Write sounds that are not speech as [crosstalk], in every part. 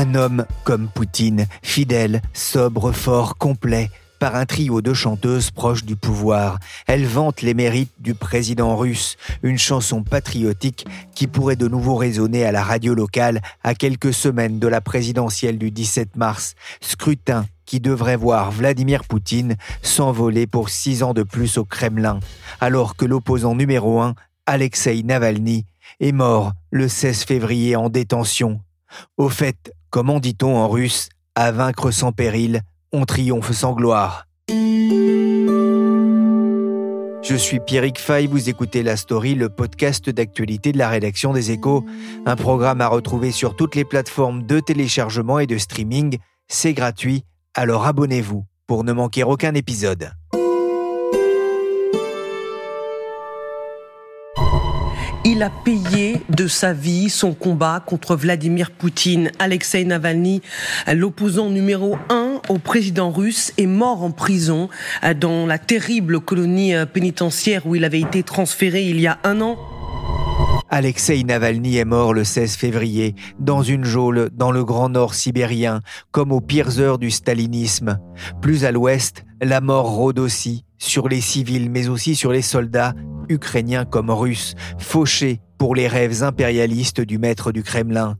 Un homme comme Poutine, fidèle, sobre, fort, complet, par un trio de chanteuses proches du pouvoir. Elle vante les mérites du président russe, une chanson patriotique qui pourrait de nouveau résonner à la radio locale à quelques semaines de la présidentielle du 17 mars. Scrutin qui devrait voir Vladimir Poutine s'envoler pour six ans de plus au Kremlin, alors que l'opposant numéro un, Alexei Navalny, est mort le 16 février en détention. Au fait, Comment dit-on en russe À vaincre sans péril, on triomphe sans gloire. Je suis Pierrick Fay, vous écoutez La Story, le podcast d'actualité de la rédaction des Échos, un programme à retrouver sur toutes les plateformes de téléchargement et de streaming. C'est gratuit, alors abonnez-vous pour ne manquer aucun épisode. Il a payé de sa vie son combat contre Vladimir Poutine. Alexei Navalny, l'opposant numéro un au président russe, est mort en prison dans la terrible colonie pénitentiaire où il avait été transféré il y a un an. Alexei Navalny est mort le 16 février, dans une geôle dans le Grand Nord sibérien, comme aux pires heures du stalinisme. Plus à l'ouest, la mort rôde aussi, sur les civils mais aussi sur les soldats, ukrainiens comme russes, fauchés pour les rêves impérialistes du maître du Kremlin.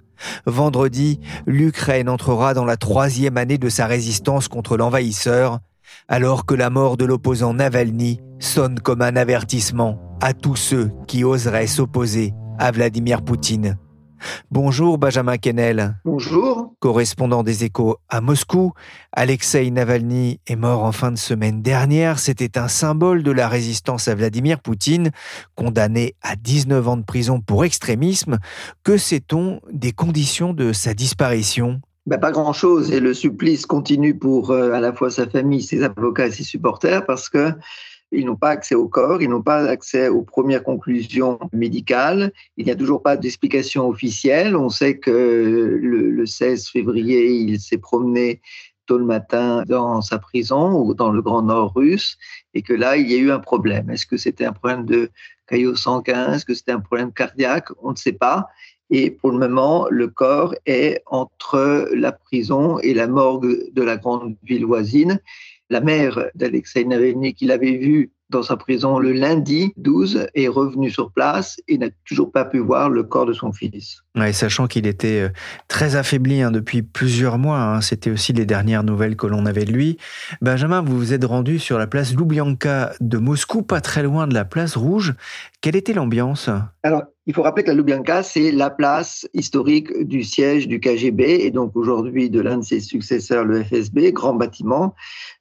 Vendredi, l'Ukraine entrera dans la troisième année de sa résistance contre l'envahisseur, alors que la mort de l'opposant Navalny sonne comme un avertissement à tous ceux qui oseraient s'opposer à Vladimir Poutine. Bonjour Benjamin Kennel. Bonjour. Correspondant des échos à Moscou, Alexei Navalny est mort en fin de semaine dernière. C'était un symbole de la résistance à Vladimir Poutine, condamné à 19 ans de prison pour extrémisme. Que sait-on des conditions de sa disparition? Ben, pas grand-chose et le supplice continue pour euh, à la fois sa famille, ses avocats et ses supporters parce que ils n'ont pas accès au corps, ils n'ont pas accès aux premières conclusions médicales. Il n'y a toujours pas d'explication officielle. On sait que le, 16 février, il s'est promené tôt le matin dans sa prison ou dans le Grand Nord russe et que là, il y a eu un problème. Est-ce que c'était un problème de caillot sanguin? Est-ce que c'était un problème cardiaque? On ne sait pas. Et pour le moment, le corps est entre la prison et la morgue de la grande ville voisine la mère d'Alexei Navalny, qu'il avait vu dans sa prison le lundi 12, est revenue sur place et n'a toujours pas pu voir le corps de son fils. sachant qu'il était euh, très affaibli hein, depuis plusieurs mois, hein, c'était aussi les dernières nouvelles que l'on avait de lui. Benjamin, vous vous êtes rendu sur la place Loubianka de Moscou, pas très loin de la place Rouge. Quelle était l'ambiance? Alors, il faut rappeler que la Loubianka, c'est la place historique du siège du KGB et donc aujourd'hui de l'un de ses successeurs, le FSB, grand bâtiment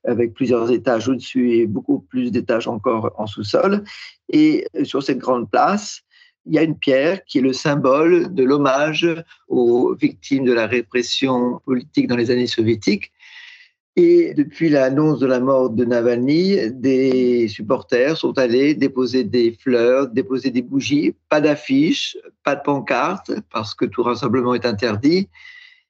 avec plusieurs étages au-dessus et beaucoup plus d'étages encore en sous-sol. Et sur cette grande place, il y a une pierre qui est le symbole de l'hommage aux victimes de la répression politique dans les années soviétiques. Et depuis l'annonce de la mort de Navalny, des supporters sont allés déposer des fleurs, déposer des bougies, pas d'affiches, pas de pancartes, parce que tout rassemblement est interdit,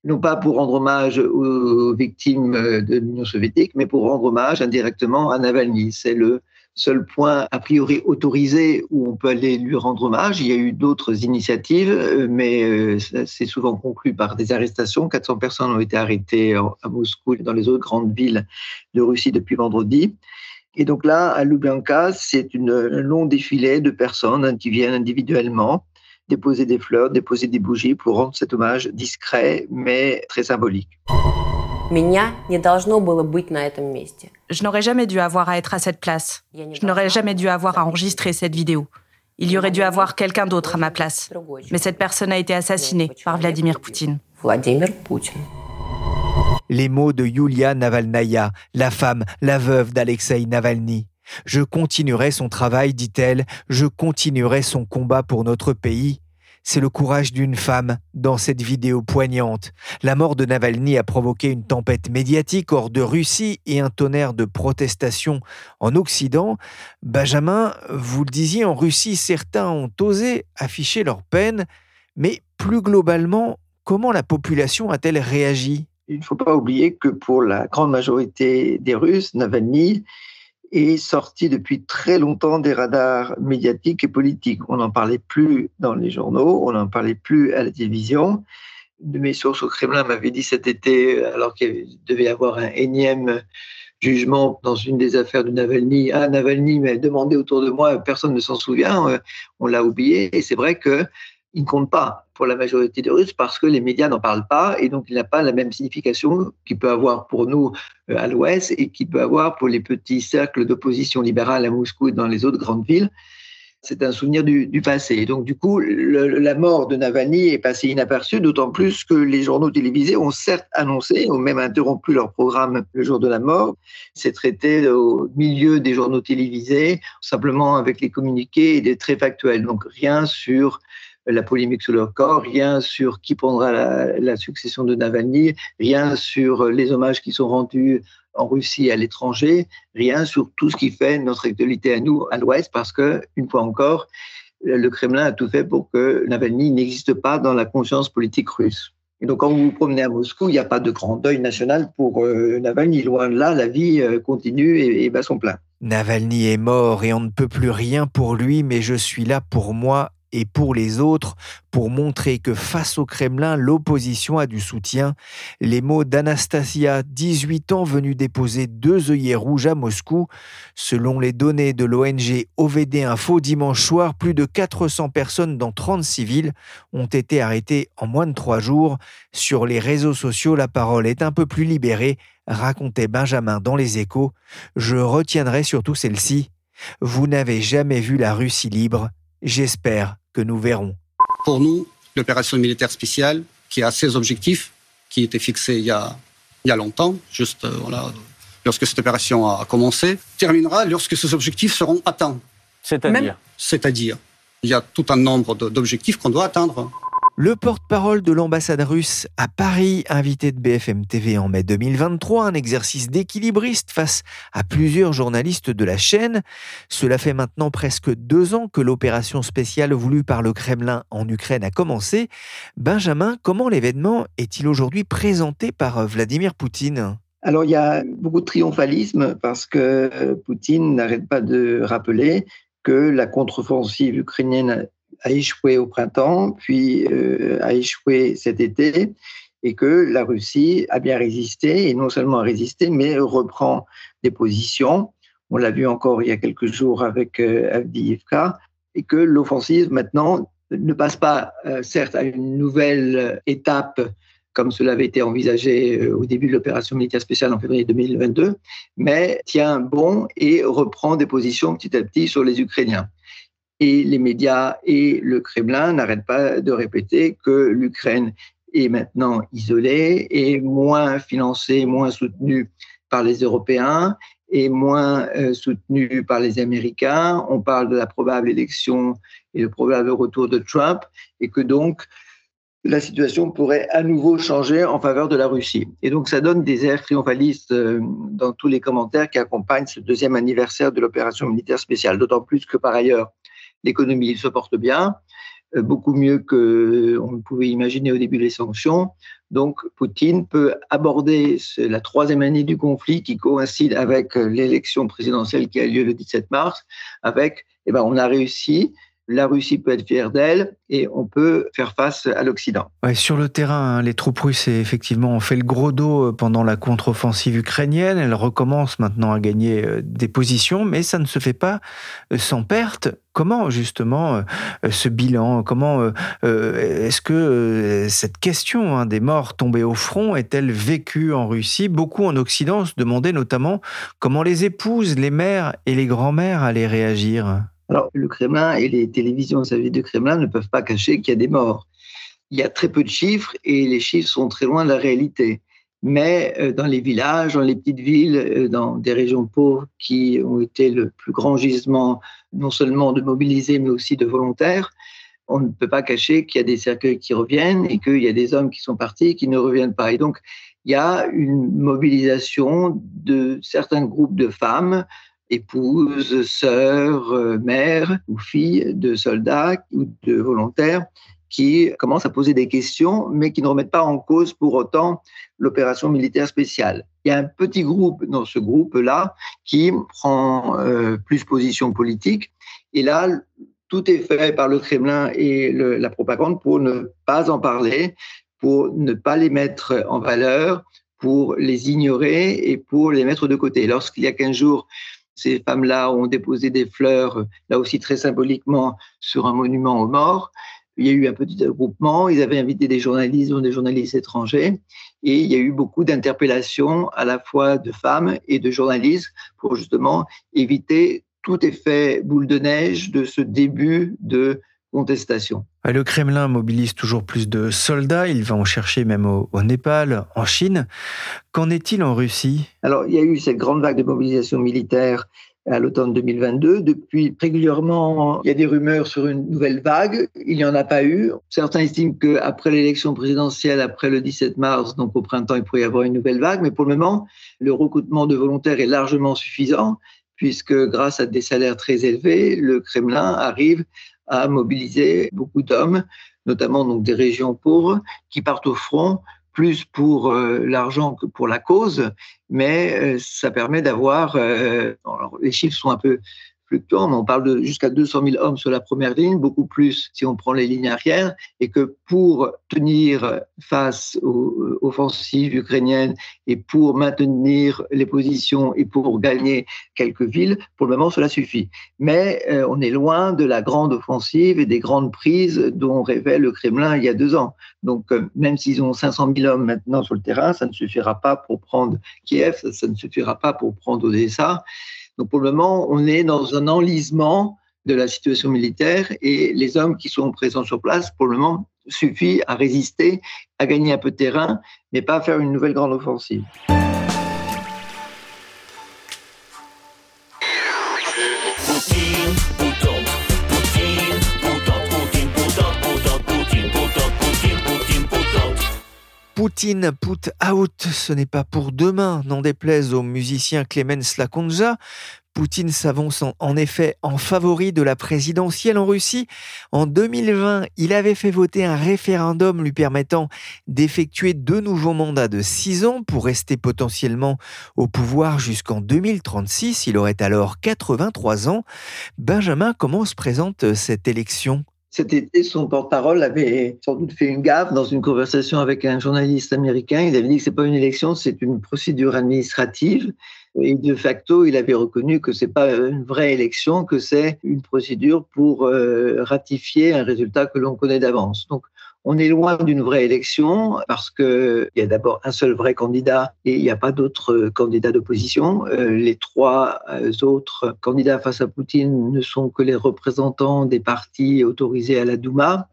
non pas pour rendre hommage aux victimes de l'Union soviétique, mais pour rendre hommage indirectement à Navalny. C'est le seul point a priori autorisé où on peut aller lui rendre hommage. Il y a eu d'autres initiatives, euh, mais euh, c'est souvent conclu par des arrestations. 400 personnes ont été arrêtées à Moscou et dans les autres grandes villes de Russie depuis vendredi. Et donc là, à Lubyanka, c'est un long défilé de personnes qui viennent individuellement déposer des fleurs, déposer des bougies pour rendre cet hommage discret mais très symbolique. Je n'aurais jamais dû avoir à être à cette place. Je n'aurais jamais dû avoir à enregistrer cette vidéo. Il y aurait dû avoir quelqu'un d'autre à ma place. Mais cette personne a été assassinée par Vladimir Poutine. Les mots de Yulia Navalnaya, la femme, la veuve d'Alexei Navalny. Je continuerai son travail, dit-elle, je continuerai son combat pour notre pays. C'est le courage d'une femme dans cette vidéo poignante. La mort de Navalny a provoqué une tempête médiatique hors de Russie et un tonnerre de protestations en Occident. Benjamin, vous le disiez, en Russie, certains ont osé afficher leur peine, mais plus globalement, comment la population a-t-elle réagi? Il ne faut pas oublier que pour la grande majorité des Russes, Navalny est sorti depuis très longtemps des radars médiatiques et politiques. On n'en parlait plus dans les journaux, on n'en parlait plus à la télévision. De mes sources au Kremlin m'avaient dit cet été, alors qu'il devait y avoir un énième jugement dans une des affaires de Navalny. Ah, Navalny m'a demandé autour de moi, personne ne s'en souvient, euh, on l'a oublié. Et c'est vrai que il ne compte pas pour la majorité des Russes parce que les médias n'en parlent pas et donc il n'a pas la même signification qu'il peut avoir pour nous euh, à l'Ouest et qu'il peut avoir pour les petits cercles d'opposition libérale à Moscou et dans les autres grandes villes. C'est un souvenir du, passé. donc, du coup, la mort de Navalny est passée inaperçue, d'autant plus que les journaux télévisés ont certes annoncé, ont même interrompu leur programme le jour de la mort. C'est traité au milieu des journaux télévisés, simplement avec les communiqués et des traits factuels. Donc, rien sur la polémique sur leur corps, rien sur qui prendra la, succession de Navalny, rien sur les hommages qui sont rendus en Russie et à l'étranger, rien sur tout ce qui fait notre actualité à nous, à l'Ouest, parce que, une fois encore, le Kremlin a tout fait pour que Navalny n'existe pas dans la conscience politique russe. Et donc, quand vous vous promenez à Moscou, il n'y a pas de grand deuil national pour euh, Navalny. Loin de là, la vie euh, continue et, et bat son plein. Navalny est mort et on ne peut plus rien pour lui, mais je suis là pour moi et pour les autres pour montrer que face au Kremlin, l'opposition a du soutien. Les mots d'Anastasia, 18 ans, venue déposer deux œillets rouges à Moscou. Selon les données de l'ONG OVD Info, dimanche soir, plus de 400 personnes, dans 30 civils, ont été arrêtées en moins de trois jours. Sur les réseaux sociaux, la parole est un peu plus libérée, racontait Benjamin dans les échos. Je retiendrai surtout celle-ci. Vous n'avez jamais vu la Russie libre. J'espère que nous verrons. Pour nous, l'opération militaire spéciale, qui a ses objectifs, qui étaient fixés il y a, il y a longtemps, juste euh, voilà, lorsque cette opération a commencé, terminera lorsque ces objectifs seront atteints. C'est-à-dire C'est-à-dire, il y a tout un nombre d'objectifs qu'on doit atteindre. Le porte-parole de l'ambassade russe à Paris, invité de BFM TV en mai 2023, un exercice d'équilibriste face à plusieurs journalistes de la chaîne. Cela fait maintenant presque deux ans que l'opération spéciale voulue par le Kremlin en Ukraine a commencé. Benjamin, comment l'événement est-il aujourd'hui présenté par Vladimir Poutine? Alors il y a beaucoup de triomphalisme parce que Poutine n'arrête pas de rappeler que la contre-offensive ukrainienne a échoué au printemps, puis euh, a échoué cet été, et que la Russie a bien résisté, et non seulement a résisté, mais reprend des positions. On l'a vu encore il y a quelques jours avec euh, et que l'offensive maintenant ne passe pas, euh, certes, à une nouvelle étape comme cela avait été envisagé au début de l'opération militaire spéciale en février 2022, mais tient bon et reprend des positions petit à petit sur les Ukrainiens. Et les médias et le Kremlin n'arrêtent pas de répéter que l'Ukraine est maintenant isolée et moins financée, moins soutenue par les Européens et moins euh, soutenue par les Américains. On parle de la probable élection et le probable retour de Trump et que donc la situation pourrait à nouveau changer en faveur de la Russie. Et donc ça donne des airs triomphalistes euh, dans tous les commentaires qui accompagnent ce deuxième anniversaire de l'opération militaire spéciale, d'autant plus que par ailleurs, l'économie se porte bien, euh, beaucoup mieux qu'on ne pouvait imaginer au début des sanctions. Donc, Poutine peut aborder la troisième année du conflit qui coïncide avec l'élection présidentielle qui a lieu le 17 mars, avec, eh ben, on a réussi, la Russie peut être fière d'elle et on peut faire face à l'Occident. sur le terrain, hein, les troupes russes effectivement ont fait le gros dos euh, pendant la contre-offensive ukrainienne. Elles recommencent maintenant à gagner euh, des positions, mais ça ne se fait pas euh, sans perte. Comment justement ce bilan? Comment est-ce que cette question hein, des morts tombés au front est-elle vécue en Russie? Beaucoup en Occident se demandaient notamment comment les épouses, les mères et les grands-mères allaient réagir. Alors, le Kremlin et les télévisions vis du Kremlin ne peuvent pas cacher qu'il y a des morts. Il y a très peu de chiffres et les chiffres sont très loin de la réalité. Mais euh, dans les villages, dans les petites villes, euh, dans des régions pauvres qui ont été le plus grand gisement non seulement de mobilisés, mais aussi de volontaires, on ne peut pas cacher qu'il y a des cercueils qui reviennent et qu'il y a des hommes qui sont partis et qui ne reviennent pas. Et donc, il y a une mobilisation de certains groupes de femmes, épouses, sœurs, euh, mères ou filles de soldats ou de volontaires qui commencent à poser des questions, mais qui ne remettent pas en cause pour autant l'opération militaire spéciale. Il y a un petit groupe dans ce groupe-là qui prend euh, plus position politique, et là, tout est fait par le Kremlin et la propagande pour ne pas en parler, pour ne pas les mettre en valeur, pour les ignorer et pour les mettre de côté. Lorsqu'il y a 15 jours, ces femmes-là ont déposé des fleurs, là aussi très symboliquement, sur un monument aux morts, il y a eu un petit regroupement, ils avaient invité des journalistes, dont des journalistes étrangers, et il y a eu beaucoup d'interpellations à la fois de femmes et de journalistes pour justement éviter tout effet boule de neige de ce début de contestation. Le Kremlin mobilise toujours plus de soldats, il va en chercher même au, Népal, en Chine. Qu'en est-il en Russie? Alors, il y a eu cette grande vague de mobilisation militaire à l'automne 2022. Depuis, régulièrement, il y a des rumeurs sur une nouvelle vague. Il n'y en a pas eu. Certains estiment qu'après l'élection présidentielle, après le 17 mars, donc au printemps, il pourrait y avoir une nouvelle vague. Mais pour le moment, le recrutement de volontaires est largement suffisant puisque grâce à des salaires très élevés, le Kremlin arrive à mobiliser beaucoup d'hommes, notamment donc des régions pauvres, qui partent au front plus pour euh, l'argent que pour la cause, mais euh, ça permet d'avoir, euh, les chiffres sont un peu fluctuant, on parle de jusqu'à 200 000 hommes sur la première ligne, beaucoup plus si on prend les lignes arrières, et que pour tenir face aux euh, offensives ukrainiennes et pour maintenir les positions et pour gagner quelques villes, pour le moment, cela suffit. Mais euh, on est loin de la grande offensive et des grandes prises dont rêvait le Kremlin il y a deux ans. Donc, euh, même s'ils ont 500 000 hommes maintenant sur le terrain, ça ne suffira pas pour prendre Kiev, ça ne suffira pas pour prendre Odessa. Donc pour le moment, on est dans un enlisement de la situation militaire et les hommes qui sont présents sur place, pour le moment, suffit à résister, à gagner un peu de terrain, mais pas à faire une nouvelle grande offensive. Poutine put out, ce n'est pas pour demain, n'en déplaise au musicien Clemens Lakonja. Poutine s'avance en effet en favori de la présidentielle en Russie. En 2020, il avait fait voter un référendum lui permettant d'effectuer deux nouveaux mandats de six ans pour rester potentiellement au pouvoir jusqu'en 2036. Il aurait alors 83 ans. Benjamin, comment se présente cette élection? Cet été, son porte-parole avait sans doute fait une gaffe dans une conversation avec un journaliste américain. Il avait dit que c'est pas une élection, c'est une procédure administrative. Et de facto, il avait reconnu que c'est pas une vraie élection, que c'est une procédure pour euh, ratifier un résultat que l'on connaît d'avance. On est loin d'une vraie élection parce qu'il y a d'abord un seul vrai candidat et il n'y a pas d'autres candidats d'opposition. Euh, les trois euh, autres candidats face à Poutine ne sont que les représentants des partis autorisés à la Douma.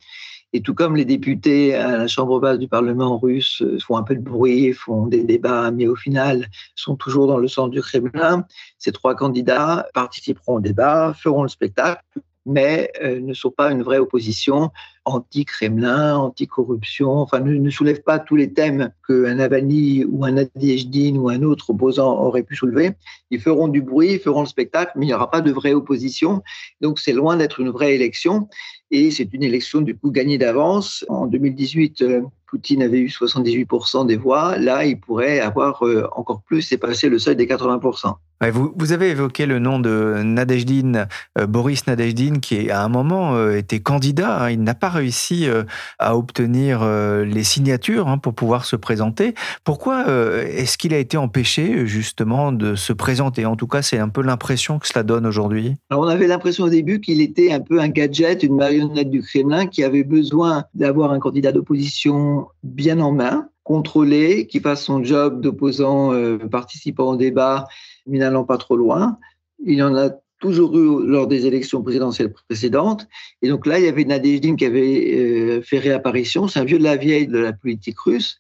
Et tout comme les députés à la Chambre basse du Parlement russe font un peu de bruit, font des débats, mais au final sont toujours dans le centre du Kremlin, ces trois candidats participeront au débat, feront le spectacle, mais euh, ne sont pas une vraie opposition anti-Kremlin, anti-corruption, enfin ne, soulèvent pas tous les thèmes qu'un Navalny ou un Nadiejdin ou un autre opposant aurait pu soulever. Ils feront du bruit, ils feront le spectacle, mais il n'y aura pas de vraie opposition. Donc c'est loin d'être une vraie élection. Et c'est une élection du coup gagnée d'avance. En 2018, euh, Poutine avait eu 78% des voix. Là, il pourrait avoir euh, encore plus et passer le seuil des 80% vous, avez évoqué le nom de Nadejdin, euh, Boris Nadejdin, qui à un moment était candidat. Hein. il n'a pas réussi euh, à obtenir les signatures hein, pour pouvoir se présenter. Pourquoi est-ce qu'il a été empêché justement de se présenter? En tout cas, c'est un peu l'impression que cela donne aujourd'hui. on avait l'impression au début qu'il était un peu un gadget, une marionnette du Kremlin qui avait besoin d'avoir un candidat d'opposition bien en main, contrôlé, qui fasse son job d'opposant participant au débat mais n'allant pas trop loin. Il en a toujours eu lors des élections présidentielles précédentes. Et donc là, il y avait Nadezhdin qui avait euh, fait réapparition. C'est un vieux de la vieille de la politique russe.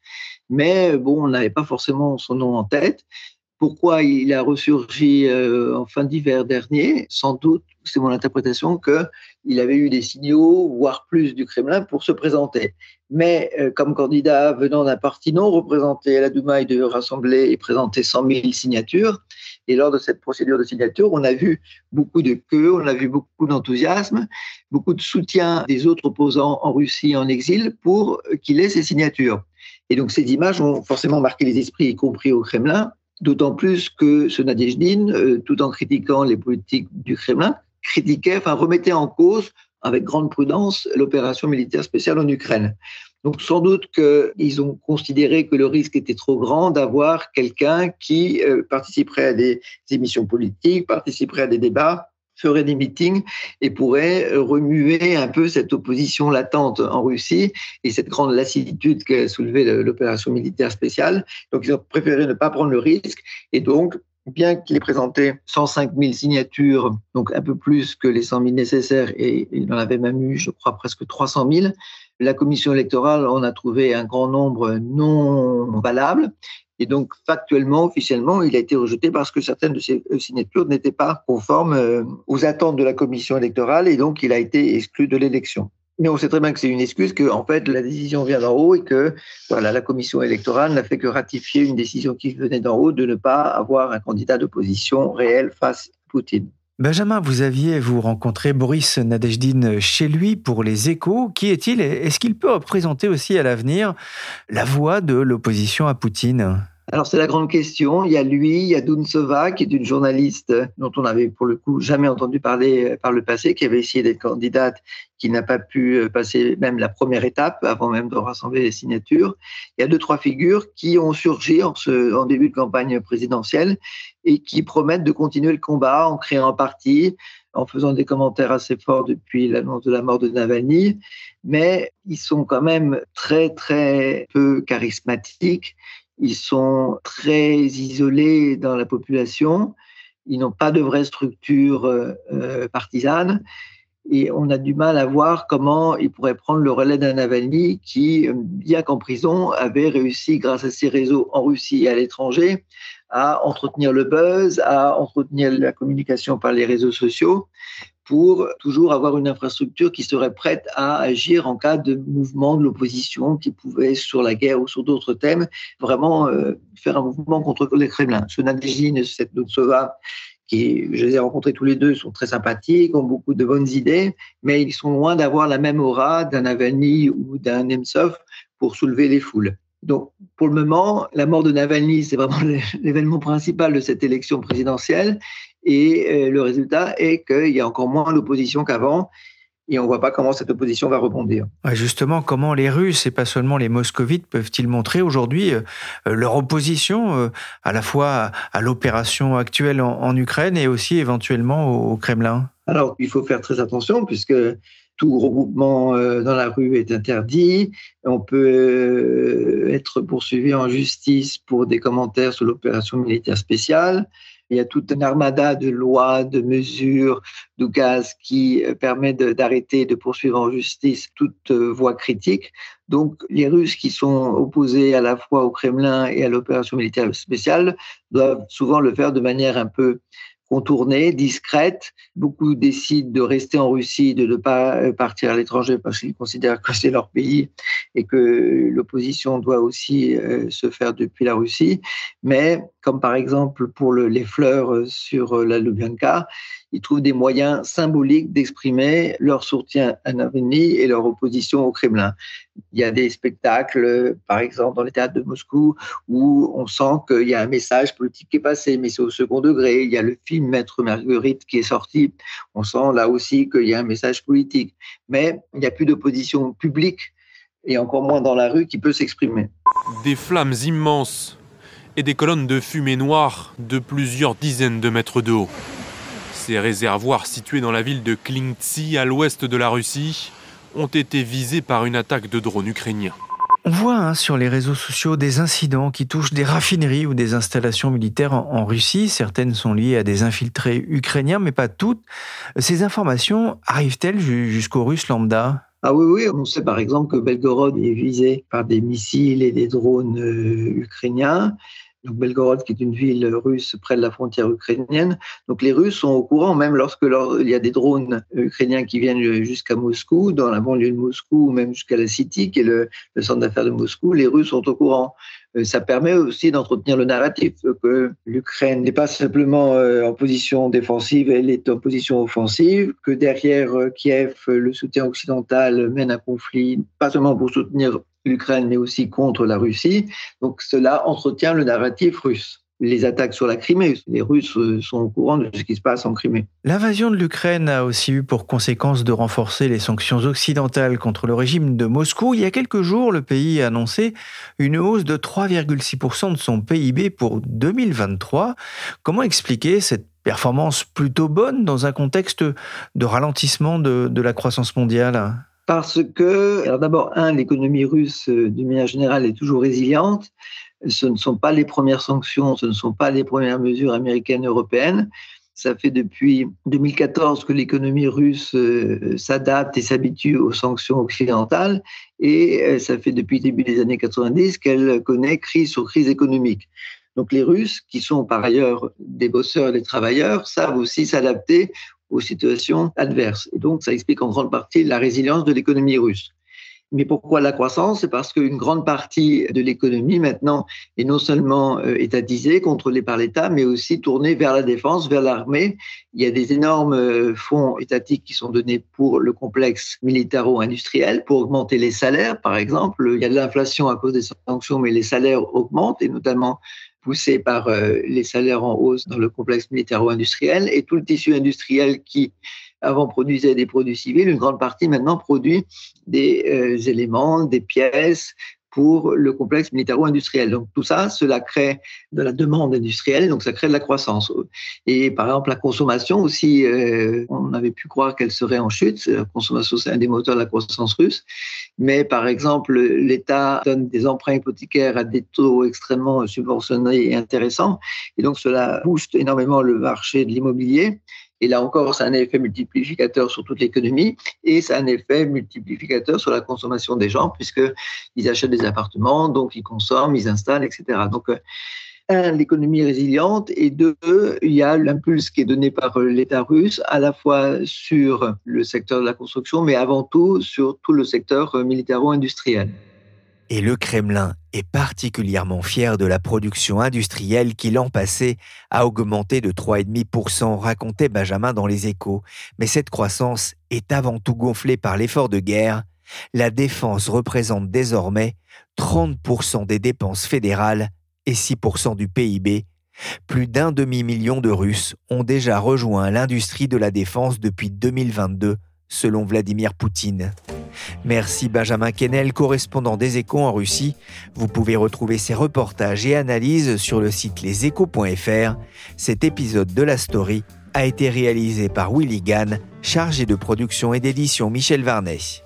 Mais bon, on n'avait pas forcément son nom en tête. Pourquoi il a ressurgi euh, en fin d'hiver dernier? Sans doute, c'est mon interprétation, qu'il avait eu des signaux, voire plus, du Kremlin pour se présenter. Mais euh, comme candidat venant d'un parti non représenté à la Douma, il devait rassembler et présenter 100 000 signatures. Et lors de cette procédure de signature, on a vu beaucoup de queues, on a vu beaucoup d'enthousiasme, beaucoup de soutien des autres opposants en Russie en exil pour qu'il ait ces signatures. Et donc ces images ont forcément marqué les esprits, y compris au Kremlin, D'autant plus que ce Nadezhdin, euh, tout en critiquant les politiques du Kremlin, critiquait, enfin remettait en cause, avec grande prudence, l'opération militaire spéciale en Ukraine. Donc sans doute qu'ils ont considéré que le risque était trop grand d'avoir quelqu'un qui euh, participerait à des émissions politiques, participerait à des débats ferait des meetings et pourrait remuer un peu cette opposition latente en Russie et cette grande lassitude qu'a soulevée l'opération militaire spéciale. Donc, ils ont préféré ne pas prendre le risque et donc bien qu'il ait présenté 105 000 signatures, donc un peu plus que les 100 000 nécessaires, et il en avait même eu, je crois, presque 300 000, la commission électorale en a trouvé un grand nombre non valables. Et donc, factuellement, officiellement, il a été rejeté parce que certaines de ces euh, signatures n'étaient pas conformes euh, aux attentes de la commission électorale et donc il a été exclu de l'élection. Mais on sait très bien que c'est une excuse, que en fait la décision vient d'en haut et que voilà la commission électorale n'a fait que ratifier une décision qui venait d'en haut de ne pas avoir un candidat d'opposition réel face à Poutine. Benjamin, vous aviez vous rencontré Boris Nadezhdin chez lui pour les échos. Qui est-il Est-ce qu'il peut représenter aussi à l'avenir la voix de l'opposition à Poutine? Alors c'est la grande question. Il y a lui, il y a Dunsova, qui est une journaliste dont on n'avait pour le coup jamais entendu parler par le passé, qui avait essayé d'être candidate, qui n'a pas pu passer même la première étape avant même de rassembler les signatures. Il y a deux, trois figures qui ont surgi en début de campagne présidentielle et qui promettent de continuer le combat en créant un parti, en faisant des commentaires assez forts depuis l'annonce de la mort de Navalny, mais ils sont quand même très, très peu charismatiques. Ils sont très isolés dans la population, ils n'ont pas de vraie structure euh, euh, partisane. Et on a du mal à voir comment ils pourraient prendre le relais d'un Navalny qui, bien qu'en prison, avait réussi, grâce à ses réseaux en Russie et à l'étranger, à entretenir le buzz, à entretenir la communication par les réseaux sociaux pour toujours avoir une infrastructure qui serait prête à agir en cas de mouvement de l'opposition qui pouvait, sur la guerre ou sur d'autres thèmes, vraiment euh, faire un mouvement contre le Kremlin. Ce Nadezhine et cette Notsova, qui, je les ai rencontrés tous les deux, sont très sympathiques, ont beaucoup de bonnes idées, mais ils sont loin d'avoir la même aura d'un Navalny ou d'un Nemtsov pour soulever les foules. Donc, pour le moment, la mort de Navalny, c'est vraiment [laughs] l'événement principal de cette élection présidentielle. Et euh, le résultat est qu'il y a encore moins d'opposition qu'avant. Et on ne voit pas comment cette opposition va rebondir. justement, comment les Russes et pas seulement les Moscovites peuvent-ils montrer aujourd'hui euh, leur opposition euh, à la fois à l'opération actuelle en, Ukraine et aussi éventuellement au, Kremlin? Alors, il faut faire très attention puisque tout regroupement dans la rue est interdit. On peut être poursuivi en justice pour des commentaires sur l'opération militaire spéciale. Il y a toute une armada de lois, de mesures, de gaz qui euh, permet d'arrêter, de, poursuivre en justice toute euh, voie critique. Donc, les Russes qui sont opposés à la fois au Kremlin et à l'opération militaire spéciale doivent souvent le faire de manière un peu contournée, discrète. Beaucoup décident de rester en Russie, de ne pas euh, partir à l'étranger parce qu'ils considèrent que c'est leur pays et que l'opposition doit aussi euh, se faire depuis la Russie. Mais comme par exemple pour les fleurs euh, sur la Lubyanka, ils trouvent des moyens symboliques d'exprimer leur soutien à Navalny et leur opposition au Kremlin. Il y a des spectacles, par exemple dans les théâtres de Moscou, où on sent qu'il y a un message politique qui est passé, mais c'est au second degré. Il y a le film Maître Marguerite qui est sorti. On sent là aussi qu'il y a un message politique. Mais il n'y a plus d'opposition publique et encore moins dans la rue qui peut s'exprimer. Des flammes immenses et des colonnes de fumée noire de plusieurs dizaines de mètres de haut. Ces réservoirs situés dans la ville de Klingtsi, à l'ouest de la Russie, ont été visés par une attaque de drones ukrainiens. On voit hein, sur les réseaux sociaux des incidents qui touchent des raffineries ou des installations militaires en, Russie. Certaines sont liées à des infiltrés ukrainiens, mais pas toutes. Ces informations arrivent-elles jusqu'aux Russes lambda? Ah oui, oui, on sait par exemple que Belgorod est visé par des missiles et des drones euh, ukrainiens. Donc Belgorod, qui est une ville russe près de la frontière ukrainienne. Donc les Russes sont au courant, même lorsque il y a des drones ukrainiens qui viennent jusqu'à Moscou, dans la banlieue de Moscou, ou même jusqu'à la City, qui est le, centre d'affaires de Moscou, les Russes sont au courant. Euh, ça permet aussi d'entretenir le narratif que l'Ukraine n'est pas simplement euh, en position défensive, elle est en position offensive, que derrière euh, Kiev, le soutien occidental mène un conflit, pas seulement pour soutenir l'Ukraine, mais aussi contre la Russie. Donc cela entretient le narratif russe les attaques sur la Crimée. Les Russes euh, sont au courant de ce qui se passe en Crimée. L'invasion de l'Ukraine a aussi eu pour conséquence de renforcer les sanctions occidentales contre le régime de Moscou. Il y a quelques jours, le pays a annoncé une hausse de 3,6% de son PIB pour 2023. Comment expliquer cette performance plutôt bonne dans un contexte de ralentissement de, de la croissance mondiale? Parce que, alors d'abord, un, l'économie russe, euh, d'une manière générale, est toujours résiliente. Ce ne sont pas les premières sanctions, ce ne sont pas les premières mesures américaines et européennes. Ça fait depuis 2014 que l'économie russe euh, s'adapte et s'habitue aux sanctions occidentales, et euh, ça fait depuis le début des années 90 qu'elle connaît crise sur crise économique. Donc les Russes, qui sont par ailleurs des bosseurs et des travailleurs, savent aussi s'adapter aux situations adverses. Et donc, ça explique en grande partie la résilience de l'économie russe. Mais pourquoi la croissance? C'est parce qu'une grande partie de l'économie maintenant est non seulement euh, étatisée, contrôlée par l'État, mais aussi tournée vers la défense, vers l'armée. Il y a des énormes euh, fonds étatiques qui sont donnés pour le complexe militaro-industriel, pour augmenter les salaires, par exemple. Il y a de l'inflation à cause des sanctions, mais les salaires augmentent, et notamment poussé par euh, les salaires en hausse dans le complexe militaro-industriel. Et tout le tissu industriel qui avant produisait des produits civils, une grande partie maintenant produit des euh, éléments, des pièces, pour le complexe militaro-industriel. Donc tout ça, cela crée de la demande industrielle, donc ça crée de la croissance. Et par exemple, la consommation aussi, euh, on avait pu croire qu'elle serait en chute. La consommation, c'est un des moteurs de la croissance russe. Mais par exemple, l'État donne des emprunts hypothécaires à des taux extrêmement subventionnés et intéressants. Et donc cela booste énormément le marché de l'immobilier. Et là encore, ça a un effet multiplicateur sur toute l'économie et ça a un effet multiplicateur sur la consommation des gens puisqu'ils achètent des appartements, donc ils consomment, ils installent, etc. Donc, euh, un, l'économie résiliente et deux, il y a l'impulse qui est donné par euh, l'État russe à la fois sur le secteur de la construction, mais avant tout sur tout le secteur euh, militaro-industriel. Et le Kremlin est particulièrement fier de la production industrielle qui l'an passé a augmenté de 3,5%, racontait Benjamin dans les échos. Mais cette croissance est avant tout gonflée par l'effort de guerre. La défense représente désormais 30% des dépenses fédérales et 6% du PIB. Plus d'un demi-million de Russes ont déjà rejoint l'industrie de la défense depuis 2022, selon Vladimir Poutine. Merci Benjamin Kennel, correspondant des échos en Russie. Vous pouvez retrouver ses reportages et analyses sur le site leséchos.fr. Cet épisode de la story a été réalisé par Willy Gann, chargé de production et d'édition Michel Varnet.